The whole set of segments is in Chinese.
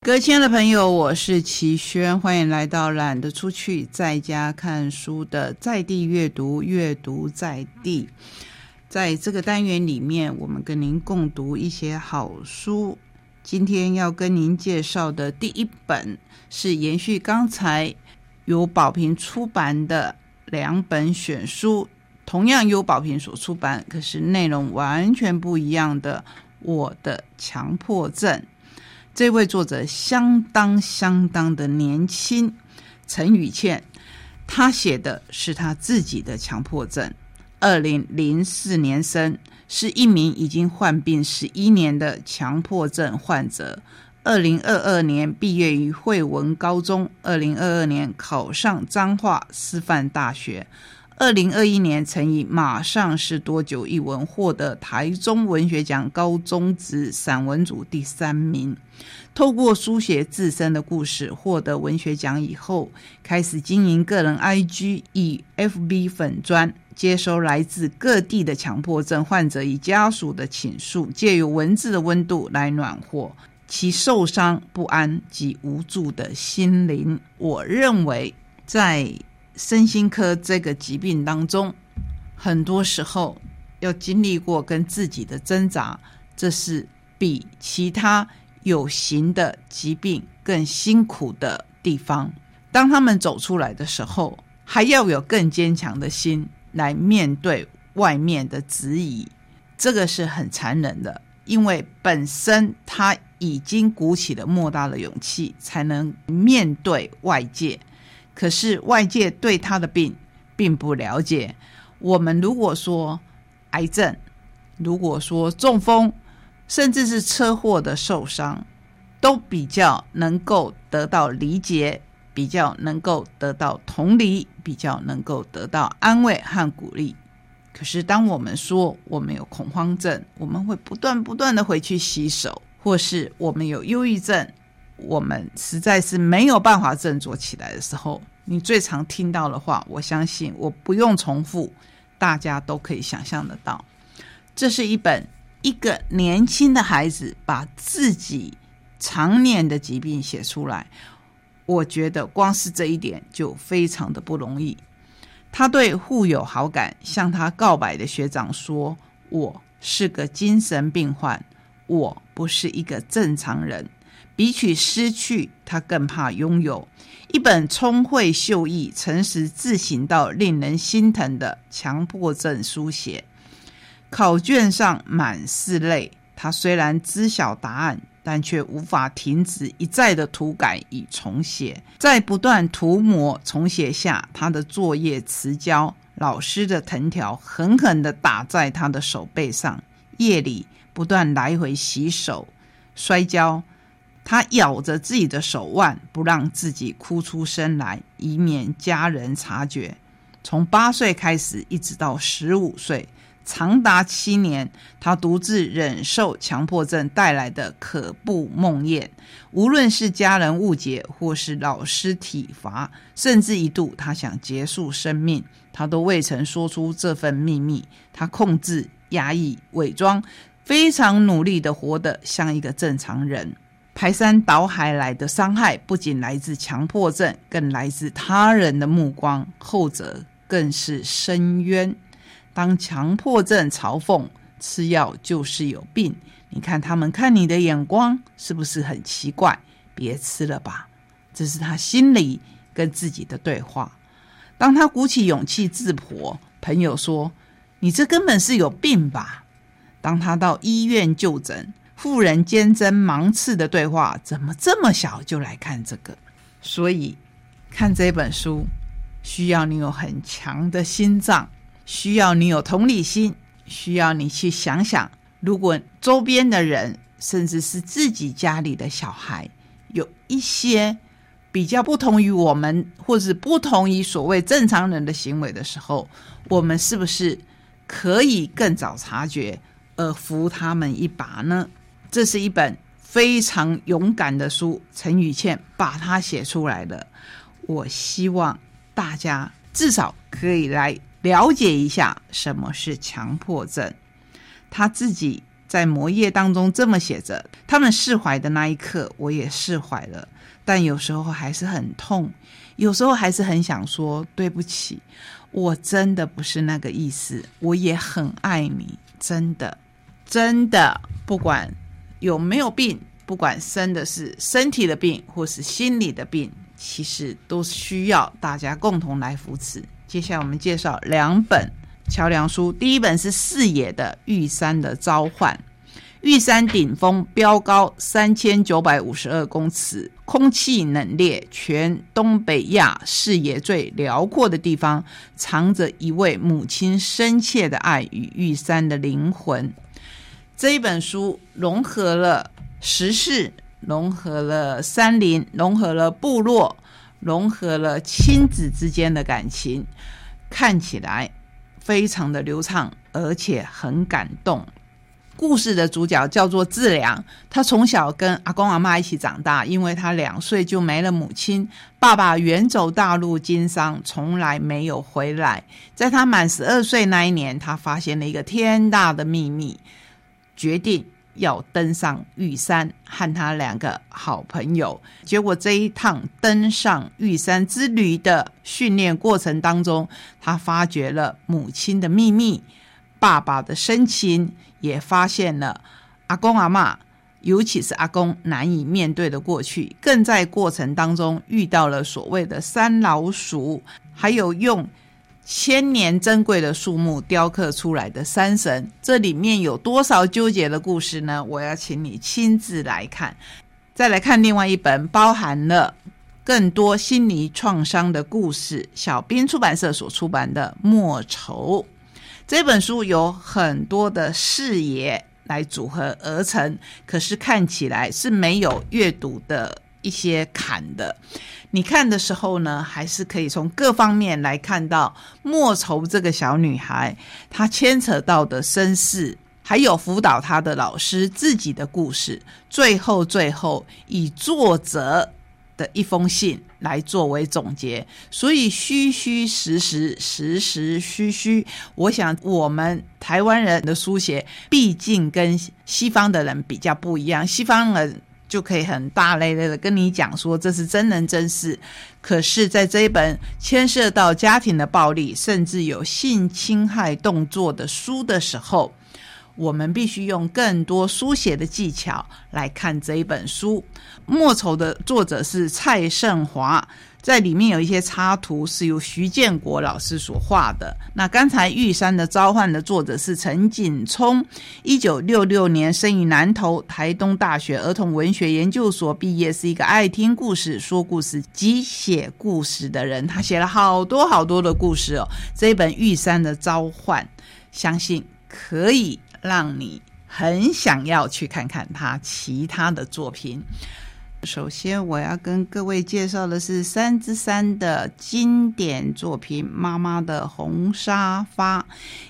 各位亲爱的朋友，我是齐轩，欢迎来到懒得出去在家看书的在地阅读，阅读在地。在这个单元里面，我们跟您共读一些好书。今天要跟您介绍的第一本是延续刚才由宝平出版的两本选书，同样由宝平所出版，可是内容完全不一样的《我的强迫症》。这位作者相当相当的年轻，陈宇倩，他写的是他自己的强迫症。二零零四年生，是一名已经患病十一年的强迫症患者。二零二二年毕业于惠文高中，二零二二年考上彰化师范大学。二零二一年曾以《马上是多久》一文获得台中文学奖高中职散文组第三名。透过书写自身的故事获得文学奖以后，开始经营个人 IG 以 FB 粉专，接收来自各地的强迫症患者与家属的倾诉，借由文字的温度来暖和其受伤、不安及无助的心灵。我认为在。身心科这个疾病当中，很多时候要经历过跟自己的挣扎，这是比其他有形的疾病更辛苦的地方。当他们走出来的时候，还要有更坚强的心来面对外面的质疑，这个是很残忍的，因为本身他已经鼓起了莫大的勇气，才能面对外界。可是外界对他的病并不了解。我们如果说癌症，如果说中风，甚至是车祸的受伤，都比较能够得到理解，比较能够得到同理，比较能够得到安慰和鼓励。可是当我们说我们有恐慌症，我们会不断不断的回去洗手，或是我们有忧郁症。我们实在是没有办法振作起来的时候，你最常听到的话，我相信我不用重复，大家都可以想象得到。这是一本一个年轻的孩子把自己常年的疾病写出来，我觉得光是这一点就非常的不容易。他对互有好感，向他告白的学长说：“我是个精神病患，我不是一个正常人。”比起失去，他更怕拥有一本聪慧秀逸、诚实自省到令人心疼的强迫症书写。考卷上满是泪，他虽然知晓答案，但却无法停止一再的涂改与重写。在不断涂抹重写下，他的作业迟交，老师的藤条狠狠地打在他的手背上。夜里不断来回洗手，摔跤。他咬着自己的手腕，不让自己哭出声来，以免家人察觉。从八岁开始，一直到十五岁，长达七年，他独自忍受强迫症带来的可怖梦魇。无论是家人误解，或是老师体罚，甚至一度他想结束生命，他都未曾说出这份秘密。他控制、压抑、伪装，非常努力的活得像一个正常人。排山倒海来的伤害，不仅来自强迫症，更来自他人的目光，后者更是深渊。当强迫症嘲讽吃药就是有病，你看他们看你的眼光是不是很奇怪？别吃了吧，这是他心里跟自己的对话。当他鼓起勇气自剖，朋友说：“你这根本是有病吧？”当他到医院就诊。妇人坚贞芒刺的对话，怎么这么小就来看这个？所以看这本书，需要你有很强的心脏，需要你有同理心，需要你去想想，如果周边的人，甚至是自己家里的小孩，有一些比较不同于我们，或者不同于所谓正常人的行为的时候，我们是不是可以更早察觉，而扶他们一把呢？这是一本非常勇敢的书，陈宇倩把它写出来的。我希望大家至少可以来了解一下什么是强迫症。他自己在魔页当中这么写着：他们释怀的那一刻，我也释怀了，但有时候还是很痛，有时候还是很想说对不起，我真的不是那个意思，我也很爱你，真的，真的，不管有没有病，不管生的是身体的病或是心理的病，其实都需要大家共同来扶持。接下来我们介绍两本。桥梁书第一本是四野的玉山的召唤，玉山顶峰标高三千九百五十二公尺，空气冷冽，全东北亚视野最辽阔的地方，藏着一位母亲深切的爱与玉山的灵魂。这一本书融合了时事，融合了山林，融合了部落，融合了亲子之间的感情，看起来。非常的流畅，而且很感动。故事的主角叫做志良，他从小跟阿公阿妈一起长大，因为他两岁就没了母亲，爸爸远走大陆经商，从来没有回来。在他满十二岁那一年，他发现了一个天大的秘密，决定。要登上玉山，和他两个好朋友。结果这一趟登上玉山之旅的训练过程当中，他发觉了母亲的秘密，爸爸的深情，也发现了阿公阿妈，尤其是阿公难以面对的过去。更在过程当中遇到了所谓的山老鼠，还有用。千年珍贵的树木雕刻出来的山神，这里面有多少纠结的故事呢？我要请你亲自来看。再来看另外一本，包含了更多心理创伤的故事。小编出版社所出版的《莫愁》这本书有很多的视野来组合而成，可是看起来是没有阅读的一些坎的。你看的时候呢，还是可以从各方面来看到莫愁这个小女孩，她牵扯到的身世，还有辅导她的老师自己的故事。最后，最后以作者的一封信来作为总结。所以，虚虚实实，实实虚虚。我想，我们台湾人的书写，毕竟跟西方的人比较不一样。西方人。就可以很大咧咧的跟你讲说这是真人真事，可是，在这一本牵涉到家庭的暴力，甚至有性侵害动作的书的时候，我们必须用更多书写的技巧来看这一本书。莫愁的作者是蔡盛华。在里面有一些插图是由徐建国老师所画的。那刚才《玉山的召唤》的作者是陈景聪，一九六六年生于南投，台东大学儿童文学研究所毕业，是一个爱听故事、说故事及写故事的人。他写了好多好多的故事哦。这一本《玉山的召唤》，相信可以让你很想要去看看他其他的作品。首先，我要跟各位介绍的是三之三的经典作品《妈妈的红沙发》。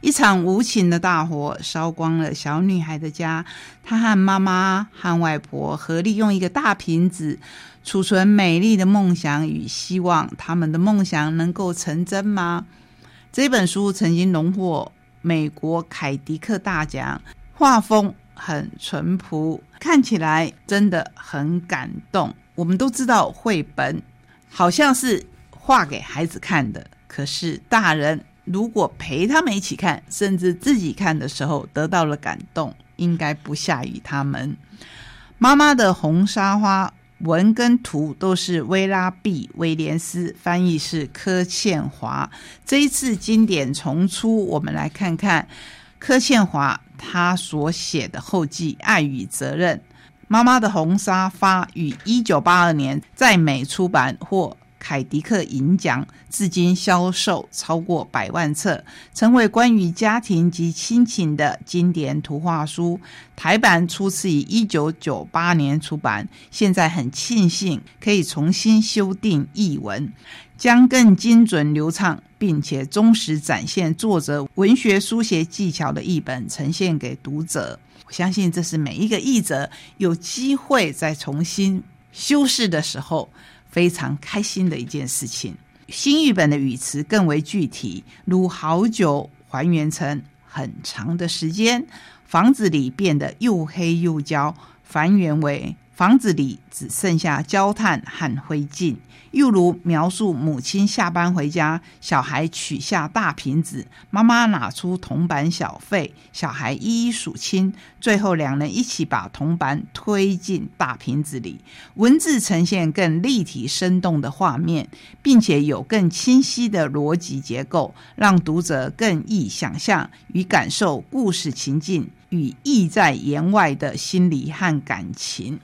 一场无情的大火烧光了小女孩的家，她和妈妈和外婆合力用一个大瓶子储存美丽的梦想与希望。他们的梦想能够成真吗？这本书曾经荣获美国凯迪克大奖，画风。很淳朴，看起来真的很感动。我们都知道绘本好像是画给孩子看的，可是大人如果陪他们一起看，甚至自己看的时候得到了感动，应该不下于他们。妈妈的红沙发文跟图都是威拉毕威廉斯，翻译是柯倩华。这一次经典重出，我们来看看柯倩华。她所写的后记《爱与责任》，妈妈的红沙发于一九八二年在美出版，或凯迪克银奖，至今销售超过百万册，成为关于家庭及亲情的经典图画书。台版初次于一九九八年出版，现在很庆幸可以重新修订译文。将更精准流畅，并且忠实展现作者文学书写技巧的译本呈现给读者。我相信这是每一个译者有机会再重新修饰的时候非常开心的一件事情。新译本的语词更为具体，如好久还原成很长的时间，房子里变得又黑又焦，还原为房子里只剩下焦炭和灰烬。又如描述母亲下班回家，小孩取下大瓶子，妈妈拿出铜板小费，小孩一一数清，最后两人一起把铜板推进大瓶子里。文字呈现更立体生动的画面，并且有更清晰的逻辑结构，让读者更易想象与感受故事情境与意在言外的心理和感情。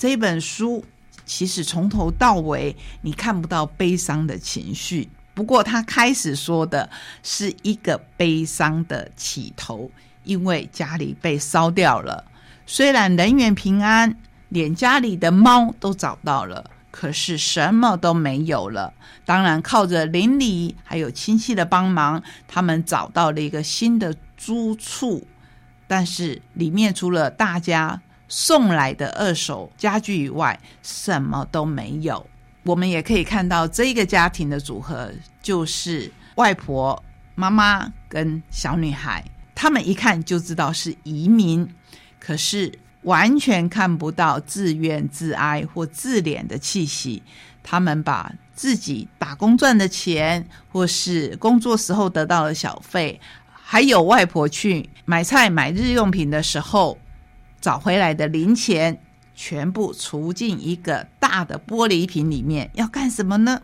这本书。其实从头到尾你看不到悲伤的情绪，不过他开始说的是一个悲伤的起头，因为家里被烧掉了。虽然人员平安，连家里的猫都找到了，可是什么都没有了。当然，靠着邻里还有亲戚的帮忙，他们找到了一个新的租处，但是里面除了大家。送来的二手家具以外，什么都没有。我们也可以看到，这个家庭的组合就是外婆、妈妈跟小女孩。他们一看就知道是移民，可是完全看不到自怨自哀或自怜的气息。他们把自己打工赚的钱，或是工作时候得到的小费，还有外婆去买菜买日用品的时候。找回来的零钱全部储进一个大的玻璃瓶里面，要干什么呢？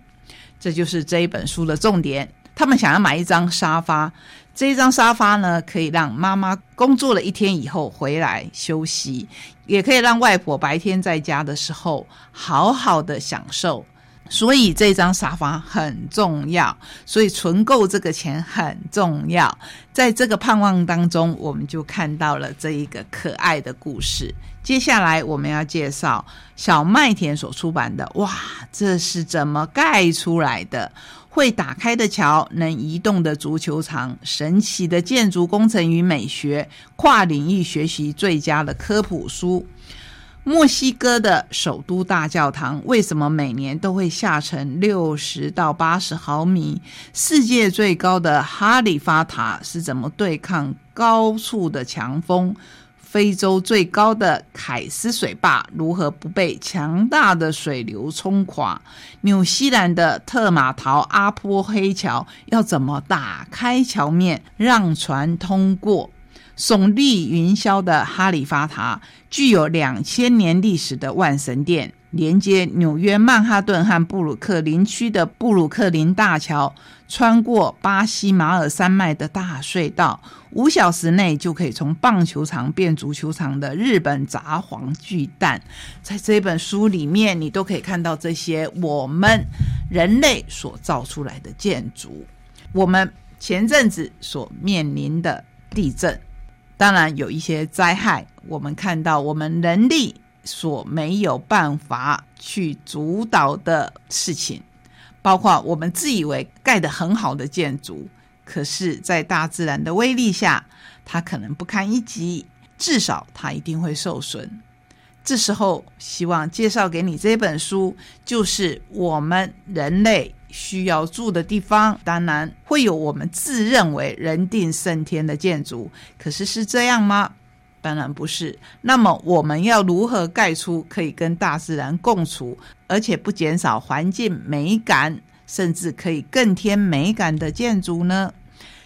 这就是这一本书的重点。他们想要买一张沙发，这一张沙发呢，可以让妈妈工作了一天以后回来休息，也可以让外婆白天在家的时候好好的享受。所以这张沙发很重要，所以存够这个钱很重要。在这个盼望当中，我们就看到了这一个可爱的故事。接下来我们要介绍小麦田所出版的。哇，这是怎么盖出来的？会打开的桥，能移动的足球场，神奇的建筑工程与美学，跨领域学习最佳的科普书。墨西哥的首都大教堂为什么每年都会下沉六十到八十毫米？世界最高的哈利法塔是怎么对抗高处的强风？非洲最高的凯斯水坝如何不被强大的水流冲垮？纽西兰的特马陶阿坡黑桥要怎么打开桥面让船通过？耸立云霄的哈利法塔，具有两千年历史的万神殿，连接纽约曼哈顿和布鲁克林区的布鲁克林大桥，穿过巴西马尔山脉的大隧道，五小时内就可以从棒球场变足球场的日本札幌巨蛋，在这本书里面，你都可以看到这些我们人类所造出来的建筑。我们前阵子所面临的地震。当然有一些灾害，我们看到我们人力所没有办法去主导的事情，包括我们自以为盖得很好的建筑，可是，在大自然的威力下，它可能不堪一击，至少它一定会受损。这时候，希望介绍给你这本书，就是我们人类。需要住的地方，当然会有我们自认为人定胜天的建筑，可是是这样吗？当然不是。那么我们要如何盖出可以跟大自然共处，而且不减少环境美感，甚至可以更添美感的建筑呢？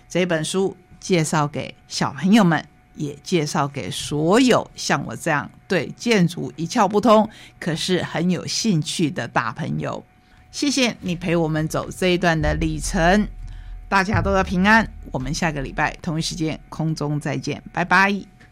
这本书介绍给小朋友们，也介绍给所有像我这样对建筑一窍不通，可是很有兴趣的大朋友。谢谢你陪我们走这一段的旅程，大家都要平安。我们下个礼拜同一时间空中再见，拜拜。